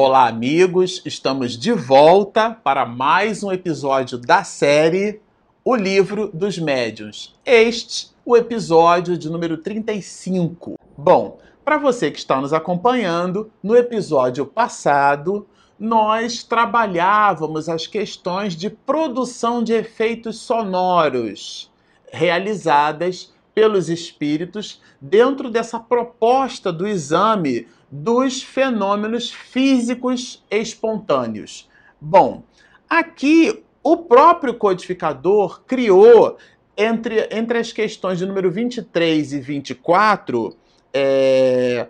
Olá, amigos! Estamos de volta para mais um episódio da série O Livro dos Médiuns. Este, o episódio de número 35. Bom, para você que está nos acompanhando, no episódio passado nós trabalhávamos as questões de produção de efeitos sonoros realizadas pelos espíritos dentro dessa proposta do exame dos fenômenos físicos espontâneos. Bom, aqui o próprio codificador criou entre, entre as questões de número 23 e 24, é,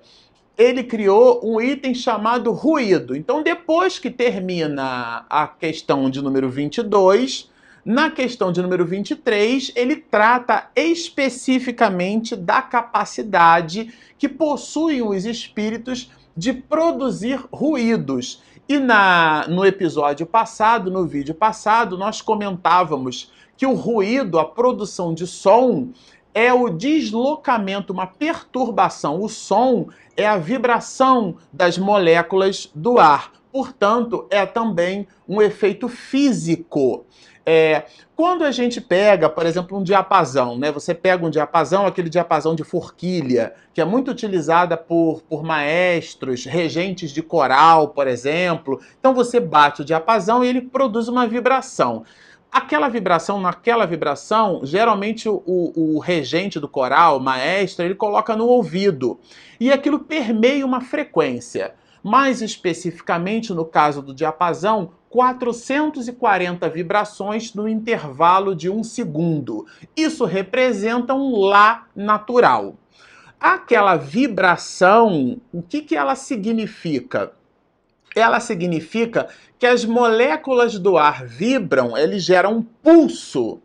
ele criou um item chamado ruído. Então, depois que termina a questão de número 22, na questão de número 23, ele trata especificamente da capacidade que possuem os espíritos de produzir ruídos. E na, no episódio passado, no vídeo passado, nós comentávamos que o ruído, a produção de som, é o deslocamento, uma perturbação. O som é a vibração das moléculas do ar. Portanto, é também um efeito físico. É, quando a gente pega, por exemplo, um diapasão, né? Você pega um diapasão, aquele diapasão de forquilha, que é muito utilizada por, por maestros, regentes de coral, por exemplo. Então você bate o diapasão e ele produz uma vibração. Aquela vibração, naquela vibração, geralmente o, o, regente do coral, o maestro, ele coloca no ouvido. E aquilo permeia uma frequência. Mais especificamente, no caso do diapasão, 440 vibrações no intervalo de um segundo. Isso representa um Lá natural. Aquela vibração, o que, que ela significa? Ela significa que as moléculas do ar vibram, ele gera um pulso.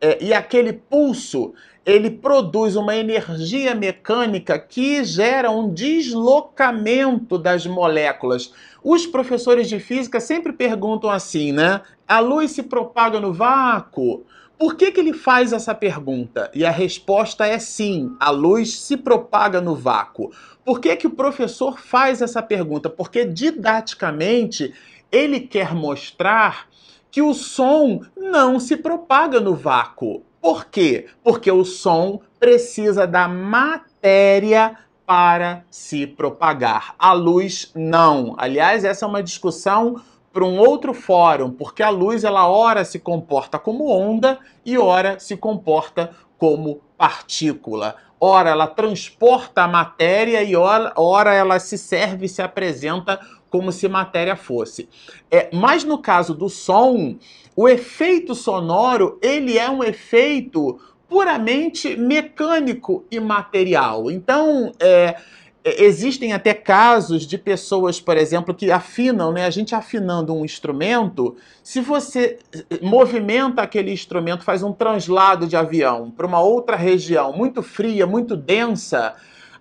É, e aquele pulso ele produz uma energia mecânica que gera um deslocamento das moléculas. Os professores de física sempre perguntam assim, né? A luz se propaga no vácuo? Por que, que ele faz essa pergunta? E a resposta é sim, a luz se propaga no vácuo. Por que, que o professor faz essa pergunta? Porque didaticamente ele quer mostrar que o som não se propaga no vácuo. Por quê? Porque o som precisa da matéria para se propagar. A luz não. Aliás, essa é uma discussão para um outro fórum, porque a luz ela ora se comporta como onda e ora se comporta como partícula. Ora ela transporta a matéria e ora, ela se serve e se apresenta como se matéria fosse. É, mas no caso do som, o efeito sonoro ele é um efeito puramente mecânico e material. Então, é, existem até casos de pessoas, por exemplo, que afinam, né? A gente afinando um instrumento, se você eh, movimenta aquele instrumento, faz um translado de avião para uma outra região muito fria, muito densa,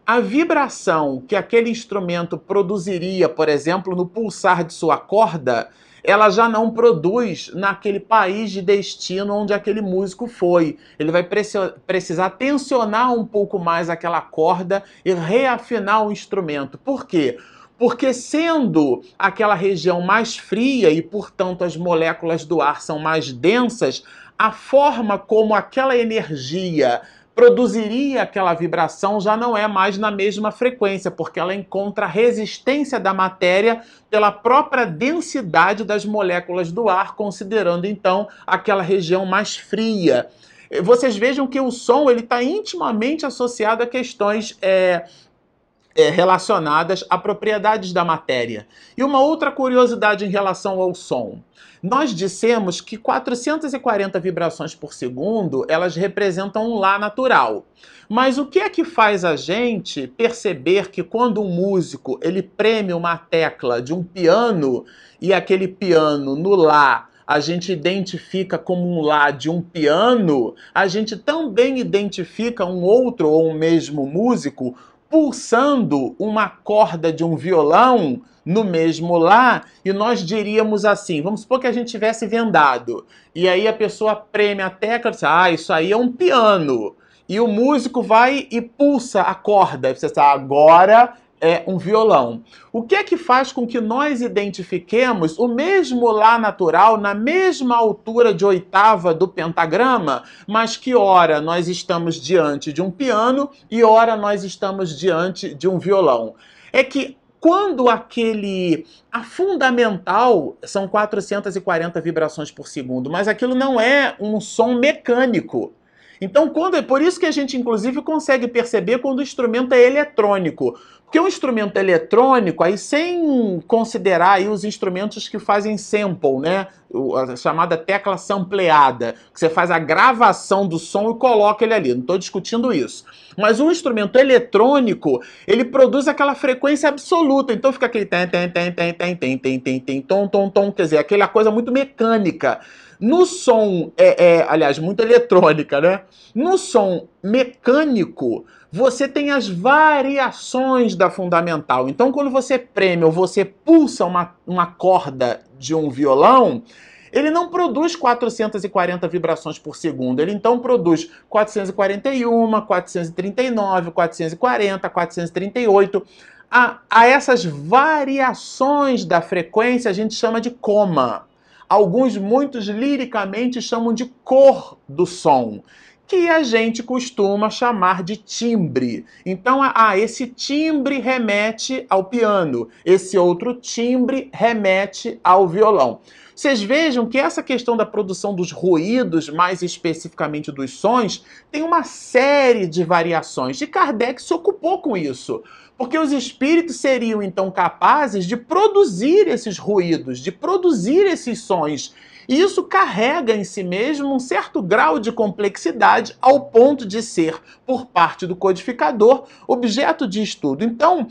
a vibração que aquele instrumento produziria, por exemplo, no pulsar de sua corda, ela já não produz naquele país de destino onde aquele músico foi. Ele vai precisar tensionar um pouco mais aquela corda e reafinar o instrumento. Por quê? Porque sendo aquela região mais fria e, portanto, as moléculas do ar são mais densas, a forma como aquela energia produziria aquela vibração já não é mais na mesma frequência, porque ela encontra resistência da matéria pela própria densidade das moléculas do ar, considerando então aquela região mais fria. Vocês vejam que o som ele está intimamente associado a questões é, é, relacionadas a propriedades da matéria. E uma outra curiosidade em relação ao som. Nós dissemos que 440 vibrações por segundo, elas representam um Lá natural. Mas o que é que faz a gente perceber que quando um músico ele preme uma tecla de um piano e aquele piano no Lá a gente identifica como um Lá de um piano, a gente também identifica um outro ou um mesmo músico pulsando uma corda de um violão no mesmo lá e nós diríamos assim, vamos supor que a gente tivesse vendado e aí a pessoa preme a tecla e diz, ah, isso aí é um piano. E o músico vai e pulsa a corda. Você sabe, agora é um violão. O que é que faz com que nós identifiquemos o mesmo Lá natural na mesma altura de oitava do pentagrama, mas que ora nós estamos diante de um piano e ora nós estamos diante de um violão? É que quando aquele. A fundamental são 440 vibrações por segundo, mas aquilo não é um som mecânico. Então, quando é por isso que a gente inclusive consegue perceber quando o instrumento é eletrônico. Porque um instrumento eletrônico, aí sem considerar aí os instrumentos que fazem sample, né? A chamada tecla sampleada, que você faz a gravação do som e coloca ele ali. Não estou discutindo isso. Mas um instrumento eletrônico, ele produz aquela frequência absoluta. Então fica aquele tem, tem, tem, tem, tem, tem, tem, tem, tem, tom, tom, tom, quer dizer, aquela coisa muito mecânica. No som, é, é, aliás, muito eletrônica, né? No som mecânico, você tem as variações da fundamental. Então, quando você preme ou você pulsa uma, uma corda de um violão, ele não produz 440 vibrações por segundo. Ele então produz 441, 439, 440, 438. A, a essas variações da frequência a gente chama de coma. Alguns, muitos liricamente chamam de cor do som, que a gente costuma chamar de timbre. Então, ah, esse timbre remete ao piano, esse outro timbre remete ao violão. Vocês vejam que essa questão da produção dos ruídos, mais especificamente dos sons, tem uma série de variações. E Kardec se ocupou com isso. Porque os espíritos seriam então capazes de produzir esses ruídos, de produzir esses sons. E isso carrega em si mesmo um certo grau de complexidade ao ponto de ser, por parte do codificador, objeto de estudo. Então,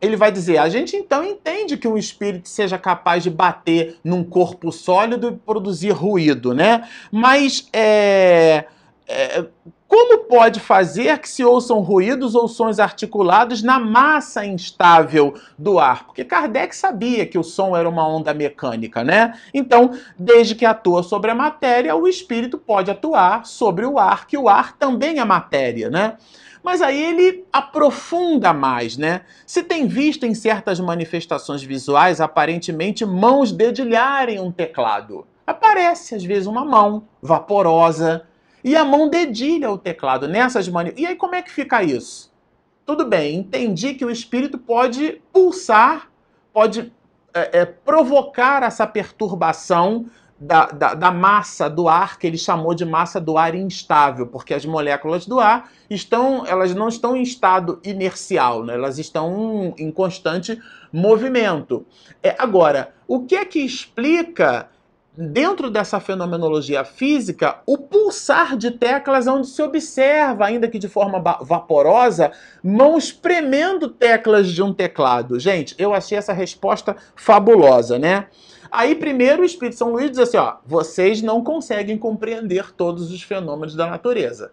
ele vai dizer: a gente então entende que um espírito seja capaz de bater num corpo sólido e produzir ruído, né? Mas é, é, como pode fazer que se ouçam ruídos ou sons articulados na massa instável do ar? Porque Kardec sabia que o som era uma onda mecânica, né? Então, desde que atua sobre a matéria, o espírito pode atuar sobre o ar, que o ar também é matéria, né? Mas aí ele aprofunda mais, né? Se tem visto em certas manifestações visuais, aparentemente, mãos dedilharem um teclado. Aparece, às vezes, uma mão vaporosa, e a mão dedilha o teclado nessas maneiras. E aí como é que fica isso? Tudo bem, entendi que o espírito pode pulsar, pode é, é, provocar essa perturbação da, da, da, massa do ar, que ele chamou de massa do ar instável, porque as moléculas do ar estão, elas não estão em estado inercial, né? elas estão em constante movimento. É, agora, o que é que explica dentro dessa fenomenologia física, o pulsar de teclas é onde se observa, ainda que de forma vaporosa, mãos premendo teclas de um teclado. Gente, eu achei essa resposta fabulosa, né? Aí, primeiro, o Espírito São Luís diz assim: ó, vocês não conseguem compreender todos os fenômenos da natureza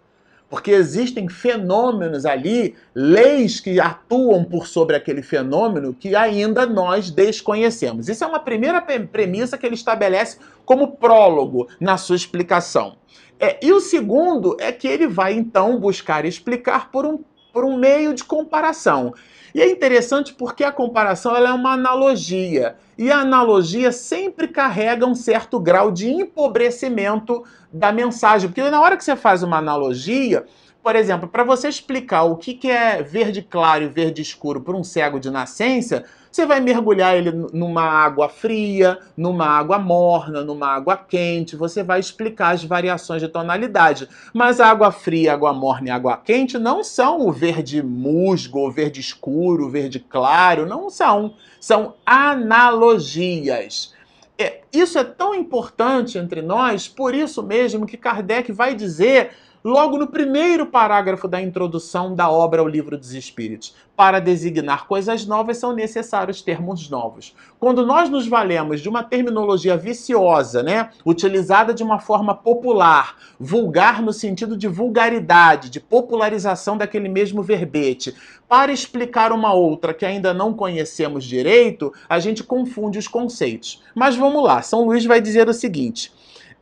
porque existem fenômenos ali, leis que atuam por sobre aquele fenômeno que ainda nós desconhecemos. Isso é uma primeira premissa que ele estabelece como prólogo na sua explicação. É, e o segundo é que ele vai então buscar explicar por um, por um meio de comparação. E é interessante porque a comparação é uma analogia. E a analogia sempre carrega um certo grau de empobrecimento da mensagem. Porque na hora que você faz uma analogia, por exemplo, para você explicar o que é verde claro e verde escuro para um cego de nascença, você vai mergulhar ele numa água fria, numa água morna, numa água quente, você vai explicar as variações de tonalidade. Mas água fria, água morna e água quente não são o verde musgo, o verde escuro, o verde claro, não são. São analogias. É, isso é tão importante entre nós, por isso mesmo que Kardec vai dizer logo no primeiro parágrafo da introdução da obra ao Livro dos Espíritos. Para designar coisas novas são necessários termos novos. Quando nós nos valemos de uma terminologia viciosa, né, utilizada de uma forma popular, vulgar no sentido de vulgaridade, de popularização daquele mesmo verbete, para explicar uma outra que ainda não conhecemos direito, a gente confunde os conceitos. Mas vamos lá, São Luís vai dizer o seguinte: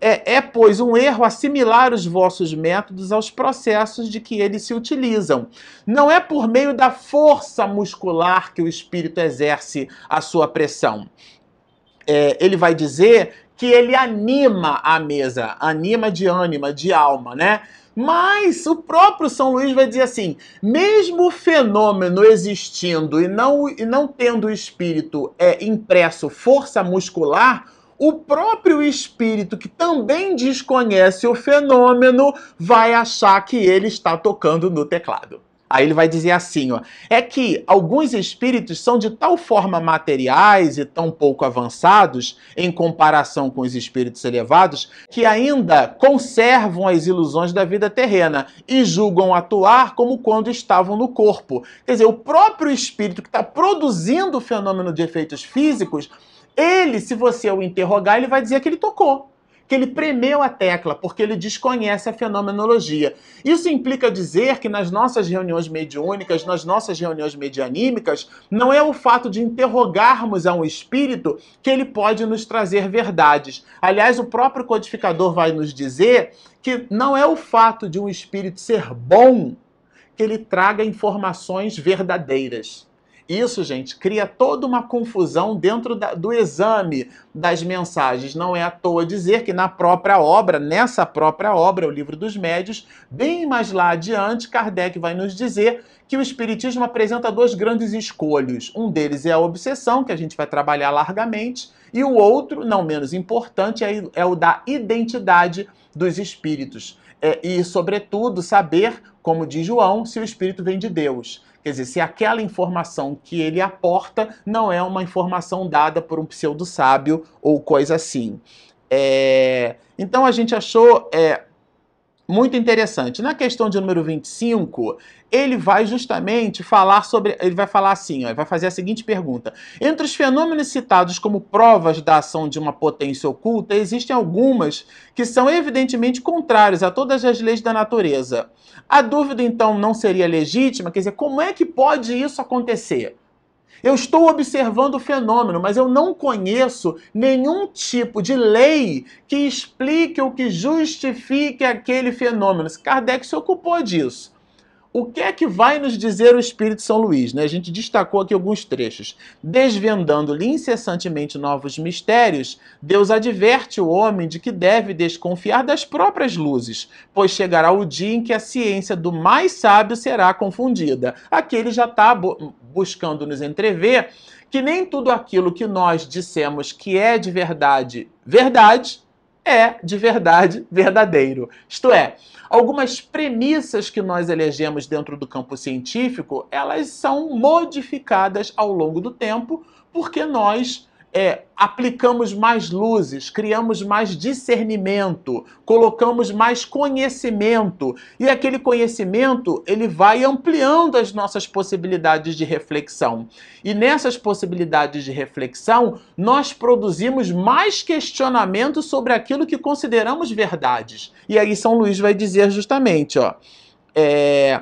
É, é, pois, um erro assimilar os vossos métodos aos processos de que eles se utilizam. Não é por meio da força muscular que o espírito exerce a sua pressão. É, ele vai dizer que ele anima a mesa, anima de ânima, de alma, né? Mas o próprio São Luís vai dizer assim: mesmo o fenômeno existindo e não, e não tendo o espírito é, impresso força muscular, o próprio espírito que também desconhece o fenômeno vai achar que ele está tocando no teclado. Aí ele vai dizer assim, ó, é que alguns espíritos são de tal forma materiais e tão pouco avançados em comparação com os espíritos elevados que ainda conservam as ilusões da vida terrena e julgam atuar como quando estavam no corpo. Quer dizer, o próprio espírito que está produzindo o fenômeno de efeitos físicos ele, se você o interrogar, ele vai dizer que ele tocou, que ele premeu a tecla, porque ele desconhece a fenomenologia. Isso implica dizer que nas nossas reuniões mediúnicas, nas nossas reuniões medianímicas, não é o fato de interrogarmos a um espírito que ele pode nos trazer verdades. Aliás, o próprio codificador vai nos dizer que não é o fato de um espírito ser bom que ele traga informações verdadeiras. Isso, gente, cria toda uma confusão dentro da, do exame das mensagens. Não é à toa dizer que na própria obra, nessa própria obra, o Livro dos Médios, bem mais lá adiante, Kardec vai nos dizer que o Espiritismo apresenta dois grandes escolhos. Um deles é a obsessão, que a gente vai trabalhar largamente, e o outro, não menos importante, é, é o da identidade dos espíritos. É, e, sobretudo, saber, como diz João, se o espírito vem de Deus. Quer dizer, se aquela informação que ele aporta não é uma informação dada por um pseudo-sábio ou coisa assim. É... Então a gente achou é, muito interessante. Na questão de número 25, ele vai justamente falar sobre. Ele vai falar assim, ó, ele vai fazer a seguinte pergunta: Entre os fenômenos citados como provas da ação de uma potência oculta, existem algumas que são evidentemente contrárias a todas as leis da natureza. A dúvida, então, não seria legítima? Quer dizer, como é que pode isso acontecer? Eu estou observando o fenômeno, mas eu não conheço nenhum tipo de lei que explique ou que justifique aquele fenômeno. Kardec se ocupou disso. O que é que vai nos dizer o Espírito São Luís? Né? A gente destacou aqui alguns trechos. Desvendando-lhe incessantemente novos mistérios, Deus adverte o homem de que deve desconfiar das próprias luzes, pois chegará o dia em que a ciência do mais sábio será confundida. Aqui ele já está buscando nos entrever que nem tudo aquilo que nós dissemos que é de verdade, verdade, é de verdade verdadeiro. Isto é, algumas premissas que nós elegemos dentro do campo científico, elas são modificadas ao longo do tempo, porque nós é, aplicamos mais luzes, criamos mais discernimento, colocamos mais conhecimento e aquele conhecimento ele vai ampliando as nossas possibilidades de reflexão. E nessas possibilidades de reflexão, nós produzimos mais questionamentos sobre aquilo que consideramos verdades. E aí São Luís vai dizer justamente, ó, é,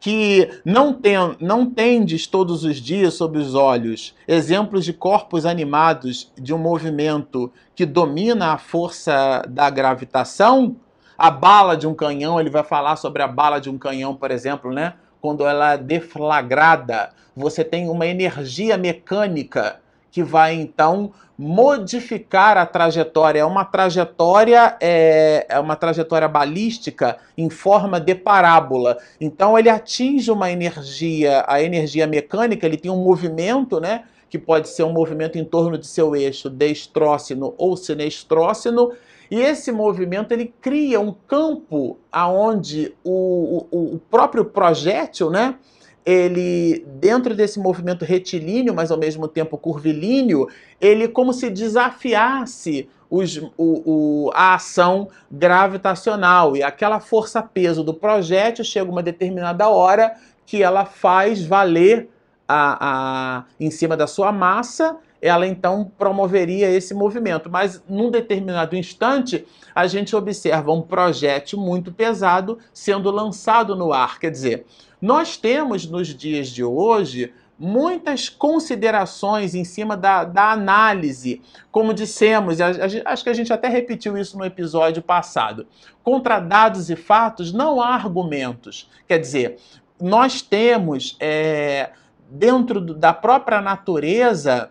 que não, tem, não tendes todos os dias sob os olhos exemplos de corpos animados de um movimento que domina a força da gravitação, a bala de um canhão, ele vai falar sobre a bala de um canhão, por exemplo, né? Quando ela é deflagrada, você tem uma energia mecânica que vai então modificar a trajetória. É uma trajetória é, é uma trajetória balística em forma de parábola. Então ele atinge uma energia, a energia mecânica, ele tem um movimento, né? Que pode ser um movimento em torno de seu eixo destrócino ou sinestrócino, e esse movimento ele cria um campo aonde o, o, o próprio projétil, né? Ele, dentro desse movimento retilíneo, mas ao mesmo tempo curvilíneo, ele como se desafiasse os, o, o, a ação gravitacional. E aquela força-peso do projétil chega uma determinada hora que ela faz valer a, a, em cima da sua massa, ela então promoveria esse movimento. Mas num determinado instante, a gente observa um projétil muito pesado sendo lançado no ar. Quer dizer, nós temos nos dias de hoje muitas considerações em cima da, da análise. Como dissemos, a, a, acho que a gente até repetiu isso no episódio passado. Contra dados e fatos não há argumentos. Quer dizer, nós temos é, dentro da própria natureza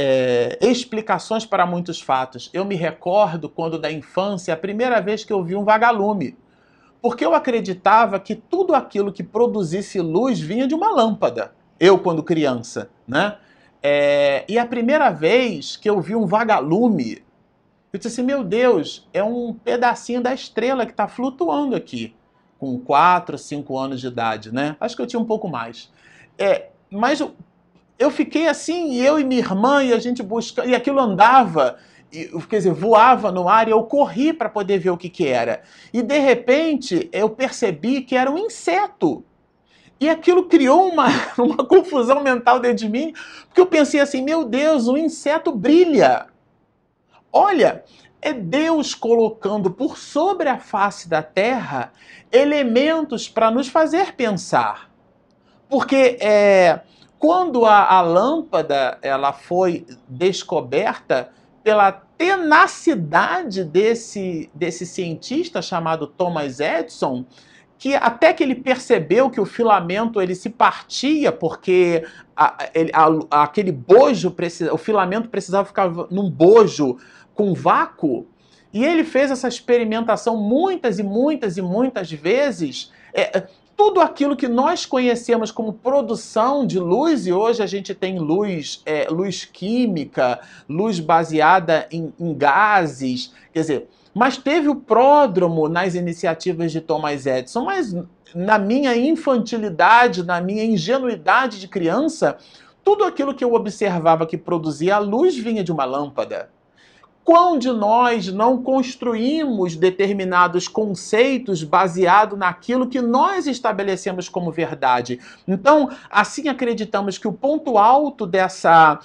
é, explicações para muitos fatos. Eu me recordo quando da infância, a primeira vez que eu vi um vagalume. Porque eu acreditava que tudo aquilo que produzisse luz vinha de uma lâmpada. Eu, quando criança, né? É, e a primeira vez que eu vi um vagalume, eu disse assim: meu Deus, é um pedacinho da estrela que está flutuando aqui com 4, 5 anos de idade, né? Acho que eu tinha um pouco mais. É, mas eu, fiquei assim, eu e minha irmã, e a gente busca, e aquilo andava, e, quer dizer, voava no ar e eu corri para poder ver o que, que era. E de repente eu percebi que era um inseto. E aquilo criou uma, uma confusão mental dentro de mim, porque eu pensei assim: meu Deus, o inseto brilha. Olha, é Deus colocando por sobre a face da terra elementos para nos fazer pensar. Porque é, quando a, a lâmpada ela foi descoberta pela tenacidade desse, desse cientista chamado Thomas Edison, que até que ele percebeu que o filamento ele se partia porque a, ele, a, aquele bojo precisa, o filamento precisava ficar num bojo com vácuo. E ele fez essa experimentação muitas e muitas e muitas vezes. É, tudo aquilo que nós conhecemos como produção de luz, e hoje a gente tem luz, é, luz química, luz baseada em, em gases, quer dizer, mas teve o pródromo nas iniciativas de Thomas Edison, mas na minha infantilidade, na minha ingenuidade de criança, tudo aquilo que eu observava que produzia a luz vinha de uma lâmpada. Quão de nós não construímos determinados conceitos baseado naquilo que nós estabelecemos como verdade? Então, assim acreditamos que o ponto alto dessa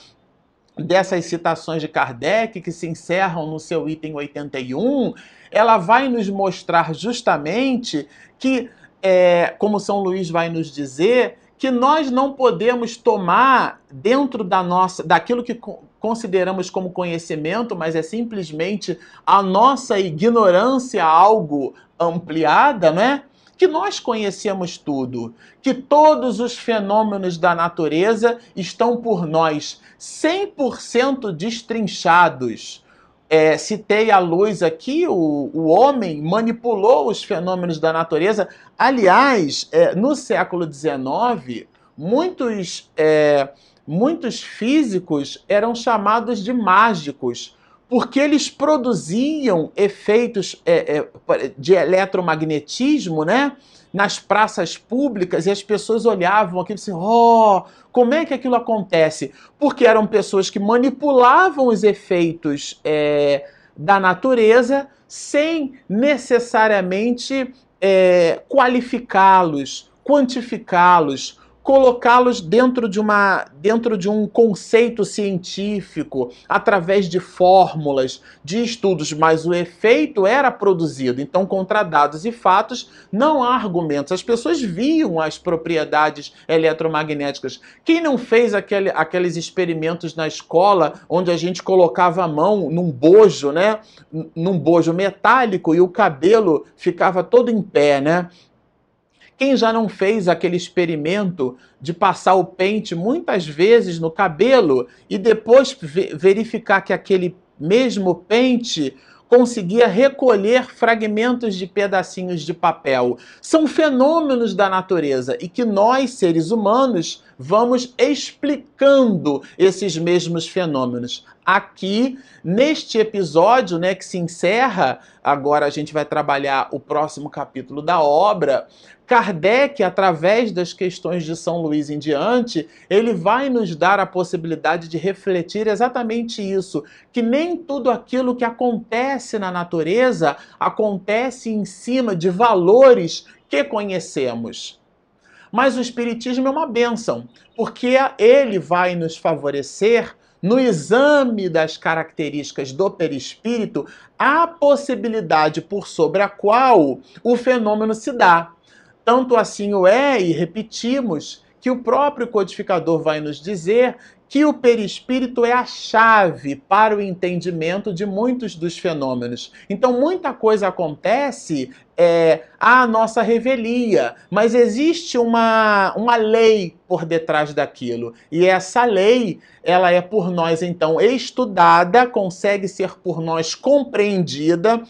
dessas citações de Kardec, que se encerram no seu item 81, ela vai nos mostrar justamente que, é, como São Luís vai nos dizer, que nós não podemos tomar dentro da nossa, daquilo que consideramos como conhecimento, mas é simplesmente a nossa ignorância algo ampliada, né? Que nós conhecemos tudo, que todos os fenômenos da natureza estão por nós 100% destrinchados. É, citei a luz aqui, o, o homem manipulou os fenômenos da natureza. Aliás, é, no século XIX, muitos, é, muitos físicos eram chamados de mágicos, porque eles produziam efeitos é, é, de eletromagnetismo, né? Nas praças públicas e as pessoas olhavam aquilo assim, oh, como é que aquilo acontece? Porque eram pessoas que manipulavam os efeitos é, da natureza sem necessariamente é, qualificá-los, quantificá-los, colocá-los dentro de uma dentro de um conceito científico através de fórmulas, de estudos, mas o efeito era produzido. Então, contra dados e fatos, não há argumentos. As pessoas viam as propriedades eletromagnéticas. Quem não fez aquele, aqueles experimentos na escola onde a gente colocava a mão num bojo, né, num bojo metálico e o cabelo ficava todo em pé, né? Quem já não fez aquele experimento de passar o pente muitas vezes no cabelo e depois verificar que aquele mesmo pente conseguia recolher fragmentos de pedacinhos de papel. São fenômenos da natureza e que nós, seres humanos, vamos explicando esses mesmos fenômenos. Aqui, neste episódio, né, que se encerra, agora a gente vai trabalhar o próximo capítulo da obra. Kardec, através das questões de São Luís em diante, ele vai nos dar a possibilidade de refletir exatamente isso, que nem tudo aquilo que acontece na natureza acontece em cima de valores que conhecemos. Mas o Espiritismo é uma bênção, porque ele vai nos favorecer no exame das características do perispírito a possibilidade por sobre a qual o fenômeno se dá. Tanto assim o é, e repetimos, que o próprio codificador vai nos dizer que o perispírito é a chave para o entendimento de muitos dos fenômenos. Então, muita coisa acontece é, à nossa revelia, mas existe uma, uma lei por detrás daquilo. E essa lei, ela é por nós, então, estudada, consegue ser por nós compreendida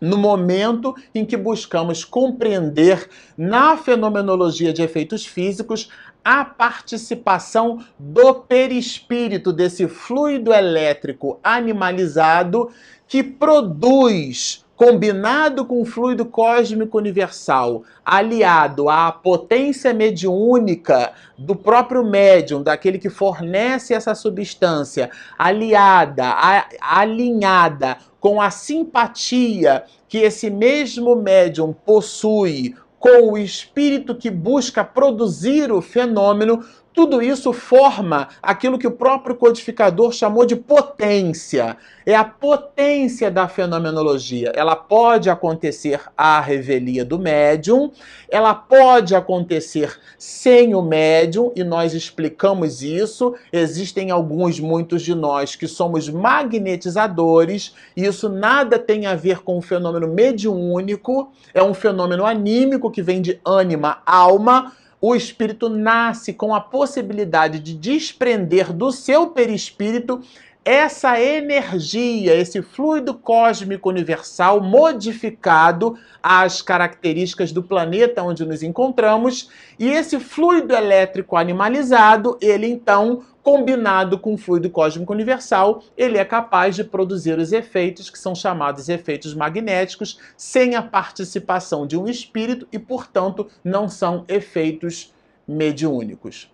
no momento em que buscamos compreender na fenomenologia de efeitos físicos a participação do perispírito, desse fluido elétrico animalizado que produz combinado com o fluido cósmico universal, aliado à potência mediúnica do próprio médium, daquele que fornece essa substância, aliada, a, alinhada com a simpatia que esse mesmo médium possui com o espírito que busca produzir o fenômeno, tudo isso forma aquilo que o próprio codificador chamou de potência. É a potência da fenomenologia. Ela pode acontecer à revelia do médium, ela pode acontecer sem o médium, e nós explicamos isso. Existem alguns, muitos de nós, que somos magnetizadores, e isso nada tem a ver com o fenômeno mediúnico, é um fenômeno anímico que vem de ânima, alma o espírito nasce com a possibilidade de desprender do seu perispírito essa energia, esse fluido cósmico universal modificado às características do planeta onde nos encontramos, e esse fluido elétrico animalizado, ele então combinado com o fluido cósmico universal, ele é capaz de produzir os efeitos que são chamados efeitos magnéticos, sem a participação de um espírito e, portanto, não são efeitos mediúnicos.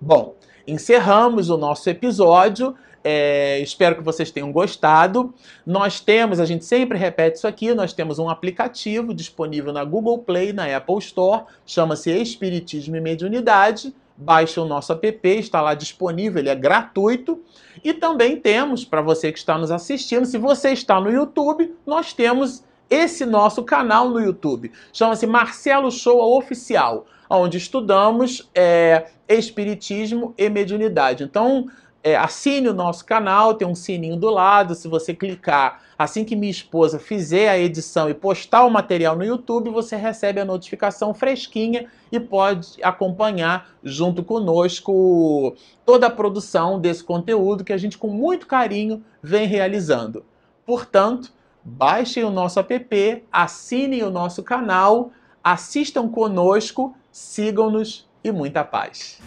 Bom, encerramos o nosso episódio. É, espero que vocês tenham gostado. Nós temos, a gente sempre repete isso aqui, nós temos um aplicativo disponível na Google Play, na Apple Store, chama-se Espiritismo e Mediunidade baixe o nosso app, está lá disponível, ele é gratuito. E também temos, para você que está nos assistindo, se você está no YouTube, nós temos esse nosso canal no YouTube. Chama-se Marcelo Show Oficial, onde estudamos é, Espiritismo e Mediunidade. Então, é, assine o nosso canal, tem um sininho do lado. Se você clicar assim que minha esposa fizer a edição e postar o material no YouTube, você recebe a notificação fresquinha e pode acompanhar junto conosco toda a produção desse conteúdo que a gente, com muito carinho, vem realizando. Portanto, baixem o nosso app, assinem o nosso canal, assistam conosco, sigam-nos e muita paz.